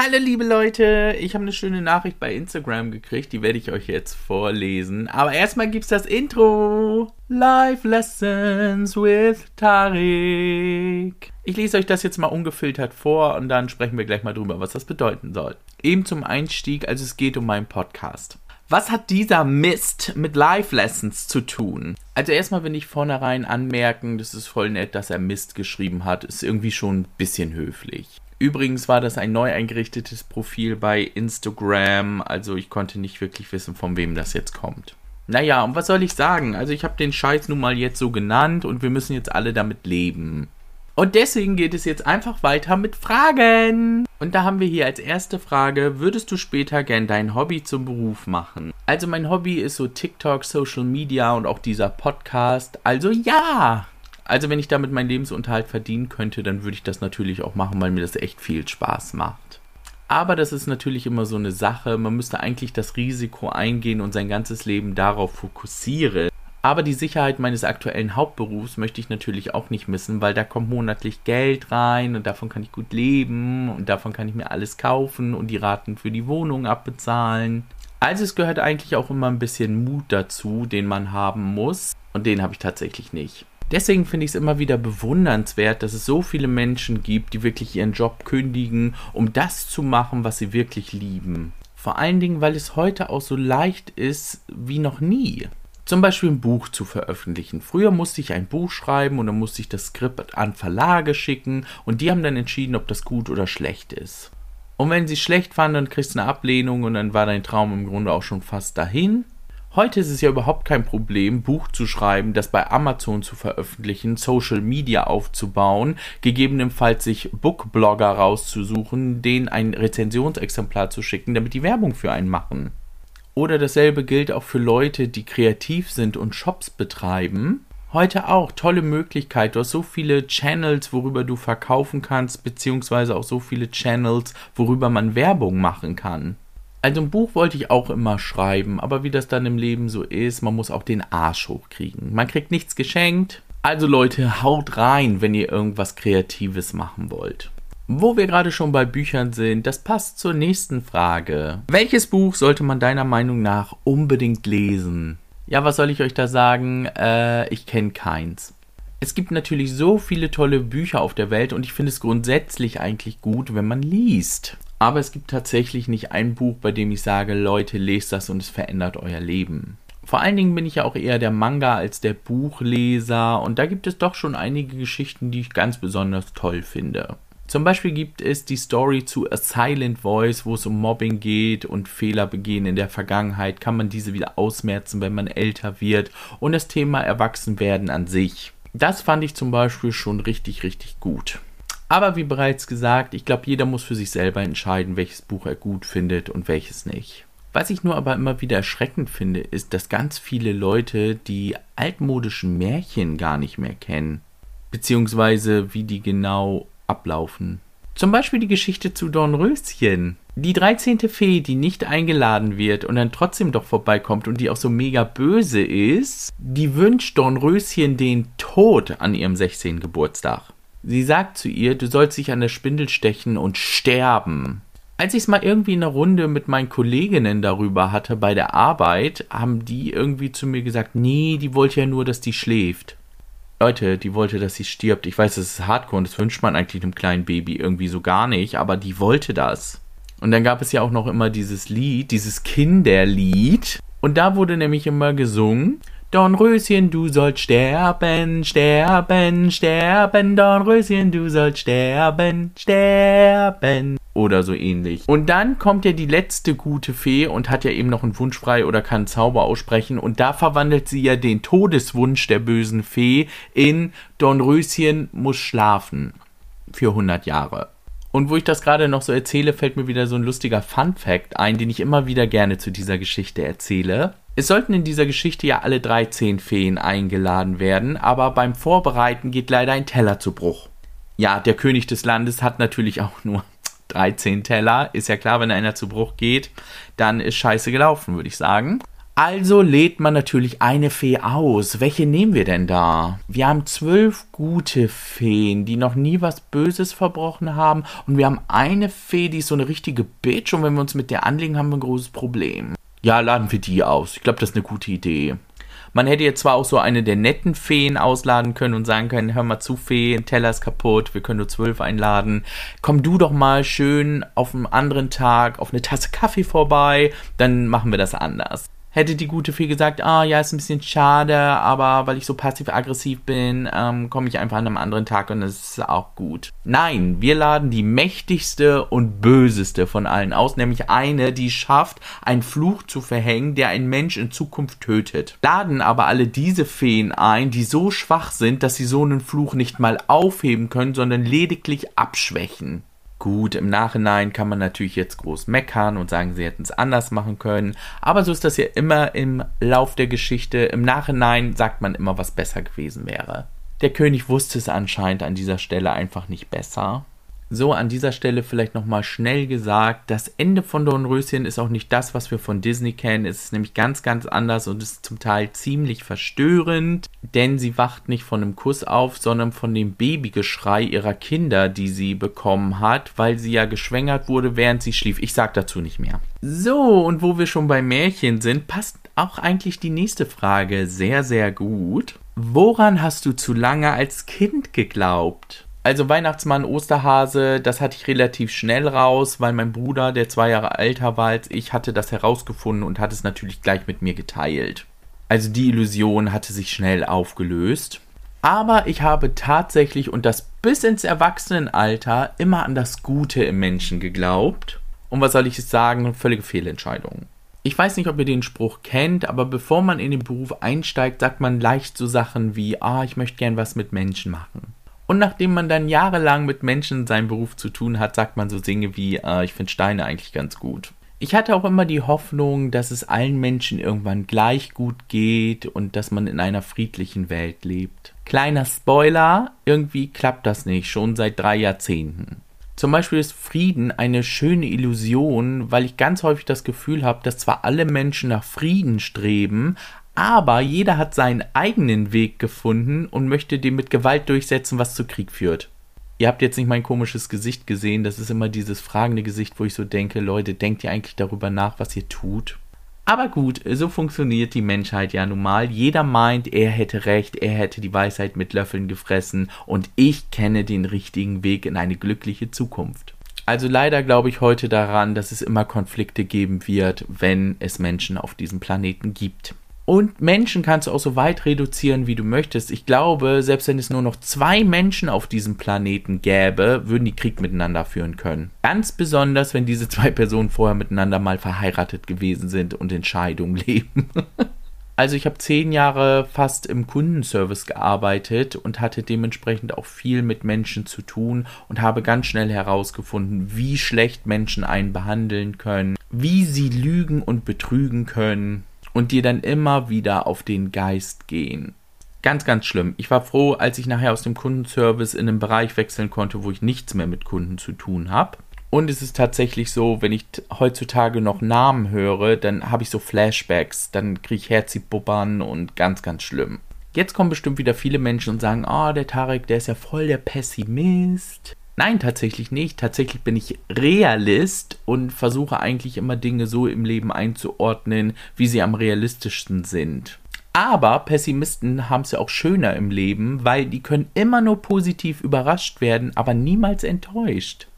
Hallo liebe Leute, ich habe eine schöne Nachricht bei Instagram gekriegt, die werde ich euch jetzt vorlesen. Aber erstmal gibt's das Intro. Life Lessons with Tarik. Ich lese euch das jetzt mal ungefiltert vor und dann sprechen wir gleich mal drüber, was das bedeuten soll. Eben zum Einstieg, also es geht um meinen Podcast. Was hat dieser Mist mit Life Lessons zu tun? Also erstmal will ich vornherein anmerken, das ist voll nett, dass er Mist geschrieben hat, ist irgendwie schon ein bisschen höflich. Übrigens war das ein neu eingerichtetes Profil bei Instagram, also ich konnte nicht wirklich wissen, von wem das jetzt kommt. Naja, und was soll ich sagen? Also ich habe den Scheiß nun mal jetzt so genannt und wir müssen jetzt alle damit leben. Und deswegen geht es jetzt einfach weiter mit Fragen. Und da haben wir hier als erste Frage, würdest du später gern dein Hobby zum Beruf machen? Also mein Hobby ist so TikTok, Social Media und auch dieser Podcast. Also ja! Also wenn ich damit meinen Lebensunterhalt verdienen könnte, dann würde ich das natürlich auch machen, weil mir das echt viel Spaß macht. Aber das ist natürlich immer so eine Sache. Man müsste eigentlich das Risiko eingehen und sein ganzes Leben darauf fokussieren. Aber die Sicherheit meines aktuellen Hauptberufs möchte ich natürlich auch nicht missen, weil da kommt monatlich Geld rein und davon kann ich gut leben und davon kann ich mir alles kaufen und die Raten für die Wohnung abbezahlen. Also es gehört eigentlich auch immer ein bisschen Mut dazu, den man haben muss und den habe ich tatsächlich nicht. Deswegen finde ich es immer wieder bewundernswert, dass es so viele Menschen gibt, die wirklich ihren Job kündigen, um das zu machen, was sie wirklich lieben. Vor allen Dingen, weil es heute auch so leicht ist wie noch nie. Zum Beispiel ein Buch zu veröffentlichen. Früher musste ich ein Buch schreiben und dann musste ich das Skript an Verlage schicken und die haben dann entschieden, ob das gut oder schlecht ist. Und wenn sie schlecht fanden, dann kriegst du eine Ablehnung und dann war dein Traum im Grunde auch schon fast dahin. Heute ist es ja überhaupt kein Problem, Buch zu schreiben, das bei Amazon zu veröffentlichen, Social Media aufzubauen, gegebenenfalls sich Bookblogger rauszusuchen, denen ein Rezensionsexemplar zu schicken, damit die Werbung für einen machen. Oder dasselbe gilt auch für Leute, die kreativ sind und Shops betreiben. Heute auch tolle Möglichkeit. Du hast so viele Channels, worüber du verkaufen kannst, beziehungsweise auch so viele Channels, worüber man Werbung machen kann. Also ein Buch wollte ich auch immer schreiben, aber wie das dann im Leben so ist, man muss auch den Arsch hochkriegen. Man kriegt nichts geschenkt. Also Leute, haut rein, wenn ihr irgendwas Kreatives machen wollt. Wo wir gerade schon bei Büchern sind, das passt zur nächsten Frage. Welches Buch sollte man deiner Meinung nach unbedingt lesen? Ja, was soll ich euch da sagen? Äh, ich kenne keins. Es gibt natürlich so viele tolle Bücher auf der Welt und ich finde es grundsätzlich eigentlich gut, wenn man liest. Aber es gibt tatsächlich nicht ein Buch, bei dem ich sage, Leute, lest das und es verändert euer Leben. Vor allen Dingen bin ich ja auch eher der Manga als der Buchleser und da gibt es doch schon einige Geschichten, die ich ganz besonders toll finde. Zum Beispiel gibt es die Story zu A Silent Voice, wo es um Mobbing geht und Fehler begehen in der Vergangenheit. Kann man diese wieder ausmerzen, wenn man älter wird? Und das Thema Erwachsenwerden an sich. Das fand ich zum Beispiel schon richtig, richtig gut. Aber wie bereits gesagt, ich glaube, jeder muss für sich selber entscheiden, welches Buch er gut findet und welches nicht. Was ich nur aber immer wieder erschreckend finde, ist, dass ganz viele Leute die altmodischen Märchen gar nicht mehr kennen. Beziehungsweise wie die genau ablaufen. Zum Beispiel die Geschichte zu Dornröschen. Die 13. Fee, die nicht eingeladen wird und dann trotzdem doch vorbeikommt und die auch so mega böse ist, die wünscht Dornröschen den Tod an ihrem 16. Geburtstag. Sie sagt zu ihr, du sollst dich an der Spindel stechen und sterben. Als ich es mal irgendwie in einer Runde mit meinen Kolleginnen darüber hatte bei der Arbeit, haben die irgendwie zu mir gesagt, nee, die wollte ja nur, dass die schläft. Leute, die wollte, dass sie stirbt. Ich weiß, das ist Hardcore und das wünscht man eigentlich einem kleinen Baby irgendwie so gar nicht, aber die wollte das. Und dann gab es ja auch noch immer dieses Lied, dieses Kinderlied. Und da wurde nämlich immer gesungen, Dornröschen, du sollst sterben, sterben, sterben, Dornröschen, du sollst sterben, sterben. Oder so ähnlich. Und dann kommt ja die letzte gute Fee und hat ja eben noch einen Wunsch frei oder kann Zauber aussprechen. Und da verwandelt sie ja den Todeswunsch der bösen Fee in Dornröschen muss schlafen. Für 100 Jahre. Und wo ich das gerade noch so erzähle, fällt mir wieder so ein lustiger Fun Fact ein, den ich immer wieder gerne zu dieser Geschichte erzähle. Es sollten in dieser Geschichte ja alle 13 Feen eingeladen werden, aber beim Vorbereiten geht leider ein Teller zu Bruch. Ja, der König des Landes hat natürlich auch nur 13 Teller. Ist ja klar, wenn einer zu Bruch geht, dann ist scheiße gelaufen, würde ich sagen. Also lädt man natürlich eine Fee aus. Welche nehmen wir denn da? Wir haben zwölf gute Feen, die noch nie was Böses verbrochen haben. Und wir haben eine Fee, die ist so eine richtige Bitch. Und wenn wir uns mit der anlegen, haben wir ein großes Problem. Ja, laden wir die aus. Ich glaube, das ist eine gute Idee. Man hätte jetzt zwar auch so eine der netten Feen ausladen können und sagen können, hör mal zu, Fee, ein Teller ist kaputt, wir können nur zwölf einladen. Komm du doch mal schön auf einem anderen Tag auf eine Tasse Kaffee vorbei, dann machen wir das anders hätte die gute Fee gesagt, ah ja, ist ein bisschen schade, aber weil ich so passiv-aggressiv bin, ähm, komme ich einfach an einem anderen Tag und es ist auch gut. Nein, wir laden die mächtigste und böseste von allen aus, nämlich eine, die schafft, einen Fluch zu verhängen, der ein Mensch in Zukunft tötet. Laden aber alle diese Feen ein, die so schwach sind, dass sie so einen Fluch nicht mal aufheben können, sondern lediglich abschwächen. Gut, im Nachhinein kann man natürlich jetzt groß meckern und sagen, sie hätten es anders machen können. Aber so ist das ja immer im Lauf der Geschichte. Im Nachhinein sagt man immer, was besser gewesen wäre. Der König wusste es anscheinend an dieser Stelle einfach nicht besser. So, an dieser Stelle vielleicht nochmal schnell gesagt, das Ende von Dornröschen ist auch nicht das, was wir von Disney kennen. Es ist nämlich ganz, ganz anders und ist zum Teil ziemlich verstörend, denn sie wacht nicht von einem Kuss auf, sondern von dem Babygeschrei ihrer Kinder, die sie bekommen hat, weil sie ja geschwängert wurde, während sie schlief. Ich sag dazu nicht mehr. So, und wo wir schon bei Märchen sind, passt auch eigentlich die nächste Frage sehr, sehr gut. Woran hast du zu lange als Kind geglaubt? Also Weihnachtsmann, Osterhase, das hatte ich relativ schnell raus, weil mein Bruder, der zwei Jahre älter war als ich, hatte das herausgefunden und hat es natürlich gleich mit mir geteilt. Also die Illusion hatte sich schnell aufgelöst. Aber ich habe tatsächlich und das bis ins Erwachsenenalter immer an das Gute im Menschen geglaubt. Und was soll ich jetzt sagen? Völlige Fehlentscheidung. Ich weiß nicht, ob ihr den Spruch kennt, aber bevor man in den Beruf einsteigt, sagt man leicht so Sachen wie, ah, ich möchte gern was mit Menschen machen. Und nachdem man dann jahrelang mit Menschen in seinem Beruf zu tun hat, sagt man so Dinge wie, äh, ich finde Steine eigentlich ganz gut. Ich hatte auch immer die Hoffnung, dass es allen Menschen irgendwann gleich gut geht und dass man in einer friedlichen Welt lebt. Kleiner Spoiler, irgendwie klappt das nicht, schon seit drei Jahrzehnten. Zum Beispiel ist Frieden eine schöne Illusion, weil ich ganz häufig das Gefühl habe, dass zwar alle Menschen nach Frieden streben, aber jeder hat seinen eigenen Weg gefunden und möchte den mit Gewalt durchsetzen, was zu Krieg führt. Ihr habt jetzt nicht mein komisches Gesicht gesehen, das ist immer dieses fragende Gesicht, wo ich so denke, Leute, denkt ihr eigentlich darüber nach, was ihr tut? Aber gut, so funktioniert die Menschheit ja nun mal. Jeder meint, er hätte recht, er hätte die Weisheit mit Löffeln gefressen und ich kenne den richtigen Weg in eine glückliche Zukunft. Also leider glaube ich heute daran, dass es immer Konflikte geben wird, wenn es Menschen auf diesem Planeten gibt. Und Menschen kannst du auch so weit reduzieren, wie du möchtest. Ich glaube, selbst wenn es nur noch zwei Menschen auf diesem Planeten gäbe, würden die Krieg miteinander führen können. Ganz besonders, wenn diese zwei Personen vorher miteinander mal verheiratet gewesen sind und in Scheidung leben. Also ich habe zehn Jahre fast im Kundenservice gearbeitet und hatte dementsprechend auch viel mit Menschen zu tun und habe ganz schnell herausgefunden, wie schlecht Menschen einen behandeln können, wie sie lügen und betrügen können und dir dann immer wieder auf den Geist gehen. Ganz, ganz schlimm. Ich war froh, als ich nachher aus dem Kundenservice in einen Bereich wechseln konnte, wo ich nichts mehr mit Kunden zu tun habe. Und es ist tatsächlich so, wenn ich heutzutage noch Namen höre, dann habe ich so Flashbacks, dann kriege ich Herzibubbern und ganz, ganz schlimm. Jetzt kommen bestimmt wieder viele Menschen und sagen, oh, der Tarek, der ist ja voll der Pessimist. Nein, tatsächlich nicht. Tatsächlich bin ich Realist und versuche eigentlich immer Dinge so im Leben einzuordnen, wie sie am realistischsten sind. Aber Pessimisten haben es ja auch schöner im Leben, weil die können immer nur positiv überrascht werden, aber niemals enttäuscht.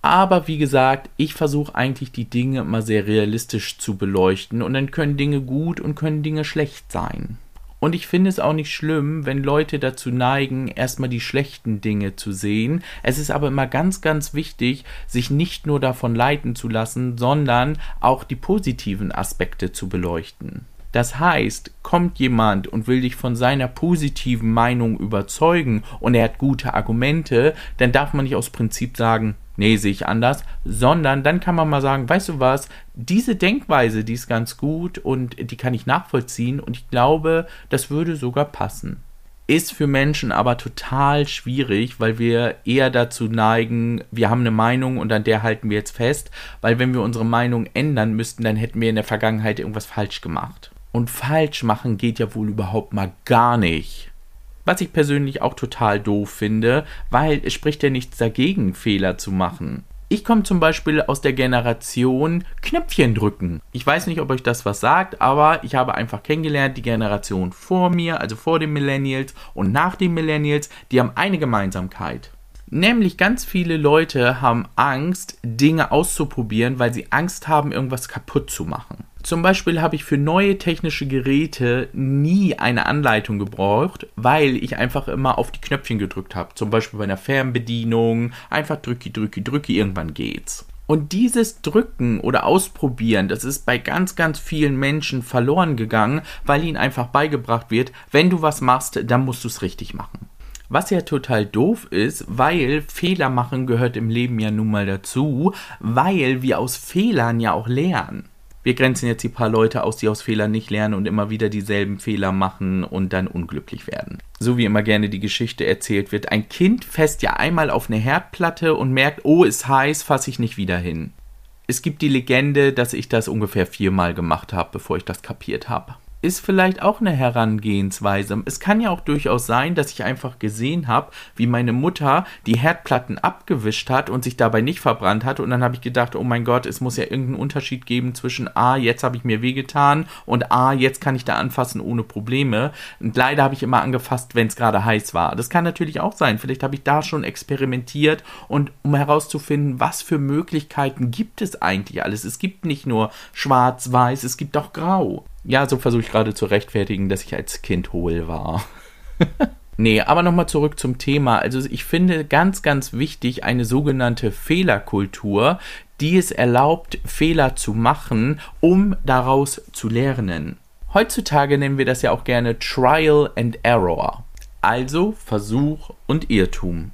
Aber wie gesagt, ich versuche eigentlich die Dinge immer sehr realistisch zu beleuchten und dann können Dinge gut und können Dinge schlecht sein. Und ich finde es auch nicht schlimm, wenn Leute dazu neigen, erstmal die schlechten Dinge zu sehen. Es ist aber immer ganz, ganz wichtig, sich nicht nur davon leiten zu lassen, sondern auch die positiven Aspekte zu beleuchten. Das heißt, kommt jemand und will dich von seiner positiven Meinung überzeugen und er hat gute Argumente, dann darf man nicht aus Prinzip sagen, nee, sehe ich anders, sondern dann kann man mal sagen, weißt du was, diese Denkweise, die ist ganz gut und die kann ich nachvollziehen und ich glaube, das würde sogar passen. Ist für Menschen aber total schwierig, weil wir eher dazu neigen, wir haben eine Meinung und an der halten wir jetzt fest, weil wenn wir unsere Meinung ändern müssten, dann hätten wir in der Vergangenheit irgendwas falsch gemacht. Und falsch machen geht ja wohl überhaupt mal gar nicht. Was ich persönlich auch total doof finde, weil es spricht ja nichts dagegen, Fehler zu machen. Ich komme zum Beispiel aus der Generation Knöpfchen drücken. Ich weiß nicht, ob euch das was sagt, aber ich habe einfach kennengelernt, die Generation vor mir, also vor den Millennials und nach den Millennials, die haben eine Gemeinsamkeit. Nämlich ganz viele Leute haben Angst, Dinge auszuprobieren, weil sie Angst haben, irgendwas kaputt zu machen. Zum Beispiel habe ich für neue technische Geräte nie eine Anleitung gebraucht, weil ich einfach immer auf die Knöpfchen gedrückt habe. Zum Beispiel bei einer Fernbedienung. Einfach drücki, drücki, drücki, irgendwann geht's. Und dieses Drücken oder Ausprobieren, das ist bei ganz, ganz vielen Menschen verloren gegangen, weil ihnen einfach beigebracht wird, wenn du was machst, dann musst du es richtig machen. Was ja total doof ist, weil Fehler machen gehört im Leben ja nun mal dazu, weil wir aus Fehlern ja auch lernen wir grenzen jetzt die paar Leute aus, die aus Fehlern nicht lernen und immer wieder dieselben Fehler machen und dann unglücklich werden. So wie immer gerne die Geschichte erzählt wird. Ein Kind fässt ja einmal auf eine Herdplatte und merkt, oh, ist heiß, fasse ich nicht wieder hin. Es gibt die Legende, dass ich das ungefähr viermal gemacht habe, bevor ich das kapiert habe ist vielleicht auch eine Herangehensweise. Es kann ja auch durchaus sein, dass ich einfach gesehen habe, wie meine Mutter die Herdplatten abgewischt hat und sich dabei nicht verbrannt hat. Und dann habe ich gedacht, oh mein Gott, es muss ja irgendeinen Unterschied geben zwischen A, jetzt habe ich mir wehgetan und A, jetzt kann ich da anfassen ohne Probleme. Und leider habe ich immer angefasst, wenn es gerade heiß war. Das kann natürlich auch sein. Vielleicht habe ich da schon experimentiert und um herauszufinden, was für Möglichkeiten gibt es eigentlich alles. Es gibt nicht nur schwarz-weiß, es gibt auch grau. Ja, so versuche ich gerade zu rechtfertigen, dass ich als Kind hohl war. nee, aber nochmal zurück zum Thema. Also ich finde ganz, ganz wichtig eine sogenannte Fehlerkultur, die es erlaubt, Fehler zu machen, um daraus zu lernen. Heutzutage nennen wir das ja auch gerne Trial and Error. Also Versuch und Irrtum.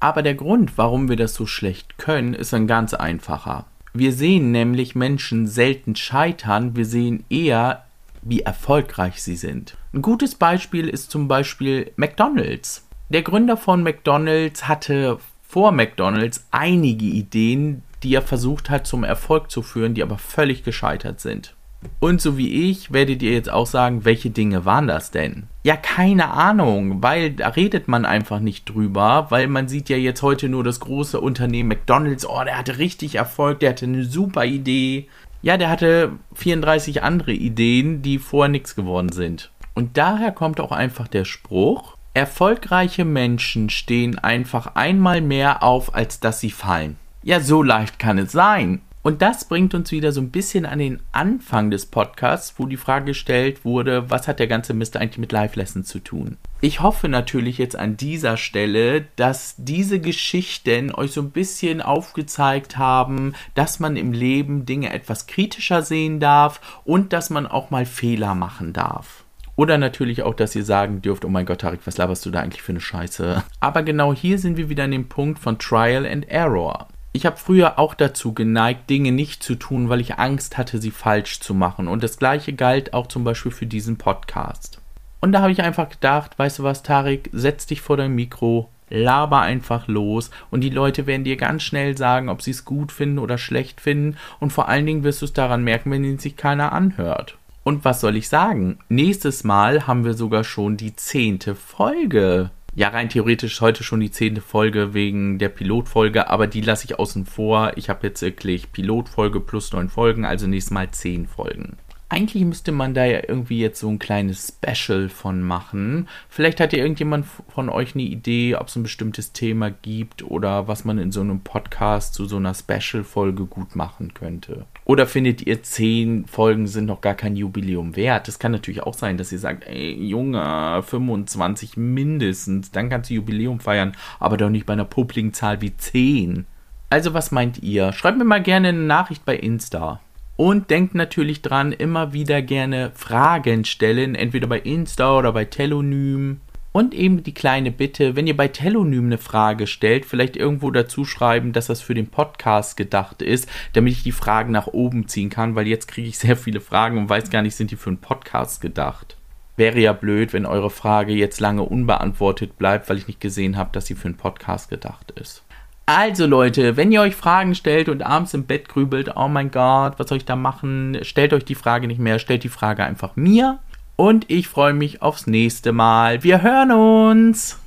Aber der Grund, warum wir das so schlecht können, ist ein ganz einfacher. Wir sehen nämlich Menschen selten scheitern, wir sehen eher, wie erfolgreich sie sind. Ein gutes Beispiel ist zum Beispiel McDonald's. Der Gründer von McDonald's hatte vor McDonald's einige Ideen, die er versucht hat zum Erfolg zu führen, die aber völlig gescheitert sind. Und so wie ich werdet ihr jetzt auch sagen, welche Dinge waren das denn? Ja, keine Ahnung, weil da redet man einfach nicht drüber, weil man sieht ja jetzt heute nur das große Unternehmen McDonald's, oh, der hatte richtig Erfolg, der hatte eine super Idee. Ja, der hatte 34 andere Ideen, die vorher nichts geworden sind. Und daher kommt auch einfach der Spruch, erfolgreiche Menschen stehen einfach einmal mehr auf, als dass sie fallen. Ja, so leicht kann es sein. Und das bringt uns wieder so ein bisschen an den Anfang des Podcasts, wo die Frage gestellt wurde, was hat der ganze Mist eigentlich mit Live Lessons zu tun? Ich hoffe natürlich jetzt an dieser Stelle, dass diese Geschichten euch so ein bisschen aufgezeigt haben, dass man im Leben Dinge etwas kritischer sehen darf und dass man auch mal Fehler machen darf. Oder natürlich auch, dass ihr sagen dürft, oh mein Gott, Tarik, was laberst du da eigentlich für eine Scheiße? Aber genau hier sind wir wieder an dem Punkt von Trial and Error. Ich habe früher auch dazu geneigt, Dinge nicht zu tun, weil ich Angst hatte, sie falsch zu machen. Und das gleiche galt auch zum Beispiel für diesen Podcast. Und da habe ich einfach gedacht, weißt du was, Tarik, setz dich vor dein Mikro, laber einfach los und die Leute werden dir ganz schnell sagen, ob sie es gut finden oder schlecht finden und vor allen Dingen wirst du es daran merken, wenn sich keiner anhört. Und was soll ich sagen? Nächstes Mal haben wir sogar schon die zehnte Folge ja, rein theoretisch heute schon die zehnte Folge wegen der Pilotfolge, aber die lasse ich außen vor. Ich habe jetzt wirklich Pilotfolge plus neun Folgen, also nächstes Mal zehn Folgen. Eigentlich müsste man da ja irgendwie jetzt so ein kleines Special von machen. Vielleicht hat ja irgendjemand von euch eine Idee, ob es ein bestimmtes Thema gibt oder was man in so einem Podcast zu so einer Special-Folge gut machen könnte. Oder findet ihr, zehn Folgen sind noch gar kein Jubiläum wert? Das kann natürlich auch sein, dass ihr sagt, ey, Junge, 25 mindestens, dann kannst du Jubiläum feiern, aber doch nicht bei einer publiken Zahl wie 10. Also, was meint ihr? Schreibt mir mal gerne eine Nachricht bei Insta. Und denkt natürlich dran, immer wieder gerne Fragen stellen, entweder bei Insta oder bei Telonym. Und eben die kleine Bitte, wenn ihr bei Telonym eine Frage stellt, vielleicht irgendwo dazu schreiben, dass das für den Podcast gedacht ist, damit ich die Fragen nach oben ziehen kann, weil jetzt kriege ich sehr viele Fragen und weiß gar nicht, sind die für einen Podcast gedacht. Wäre ja blöd, wenn eure Frage jetzt lange unbeantwortet bleibt, weil ich nicht gesehen habe, dass sie für einen Podcast gedacht ist. Also Leute, wenn ihr euch Fragen stellt und abends im Bett grübelt, oh mein Gott, was soll ich da machen? Stellt euch die Frage nicht mehr, stellt die Frage einfach mir. Und ich freue mich aufs nächste Mal. Wir hören uns.